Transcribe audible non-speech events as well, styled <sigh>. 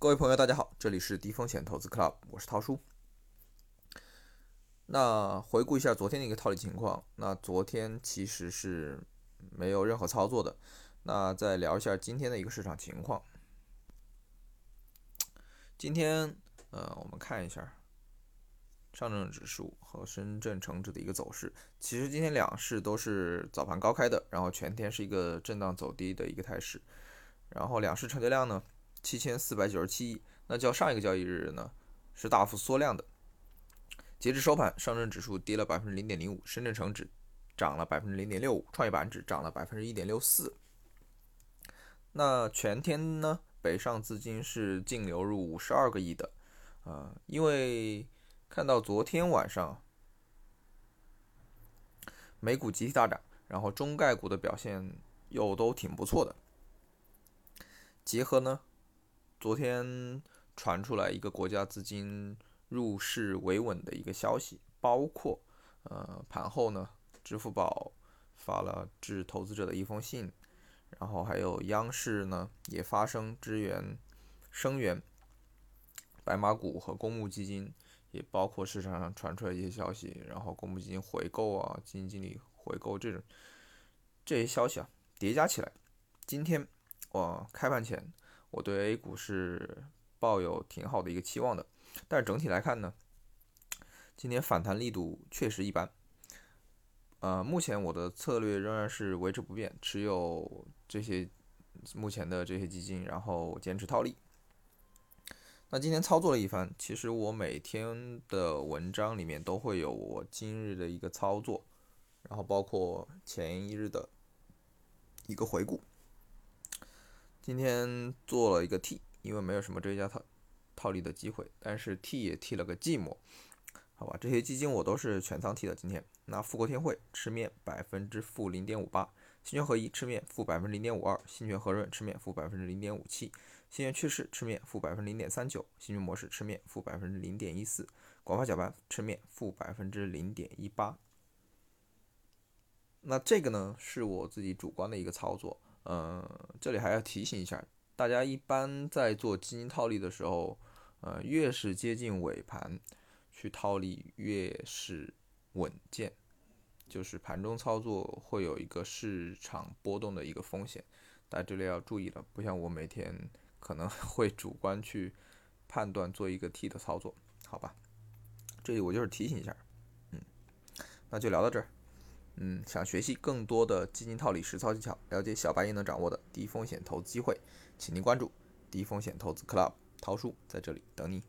各位朋友，大家好，这里是低风险投资 Club，我是涛叔。那回顾一下昨天的一个套利情况，那昨天其实是没有任何操作的。那再聊一下今天的一个市场情况。今天，呃，我们看一下上证指数和深圳成指的一个走势。其实今天两市都是早盘高开的，然后全天是一个震荡走低的一个态势。然后两市成交量呢？七千四百九十七亿，那较上一个交易日呢是大幅缩量的。截至收盘，上证指数跌了百分之零点零五，深圳成指涨了百分之零点六五，创业板指涨了百分之一点六四。那全天呢，北上资金是净流入五十二个亿的，啊，因为看到昨天晚上美股集体大涨，然后中概股的表现又都挺不错的，结合呢。昨天传出来一个国家资金入市维稳的一个消息，包括呃盘后呢，支付宝发了致投资者的一封信，然后还有央视呢也发声支援声援白马股和公募基金，也包括市场上传出来一些消息，然后公募基金回购啊，基金经理回购这种这些消息啊叠加起来，今天我开盘前。我对 A 股是抱有挺好的一个期望的，但是整体来看呢，今天反弹力度确实一般。呃，目前我的策略仍然是维持不变，持有这些目前的这些基金，然后坚持套利。那今天操作了一番，其实我每天的文章里面都会有我今日的一个操作，然后包括前一日的一个回顾。今天做了一个 T，因为没有什么追加套套利的机会，但是 T 也 T 了个寂寞，好吧，这些基金我都是全仓 T 的。今天那富国天惠吃面百分之负零点五八，新泉合一吃面负百分之零点五二，新泉和润吃面负百分之零点五七，新源趋势吃面负百分之零点三九，新泉模式吃面负百分之零点一四，广发搅拌吃面负百分之零点一八。那这个呢是我自己主观的一个操作。呃，这里还要提醒一下大家，一般在做基金套利的时候，呃，越是接近尾盘去套利，越是稳健。就是盘中操作会有一个市场波动的一个风险，大家这里要注意了。不像我每天可能 <laughs> 会主观去判断做一个 T 的操作，好吧？这里我就是提醒一下，嗯，那就聊到这儿。嗯，想学习更多的基金套利实操技巧，了解小白也能掌握的低风险投资机会，请您关注低风险投资 Club，桃叔在这里等你。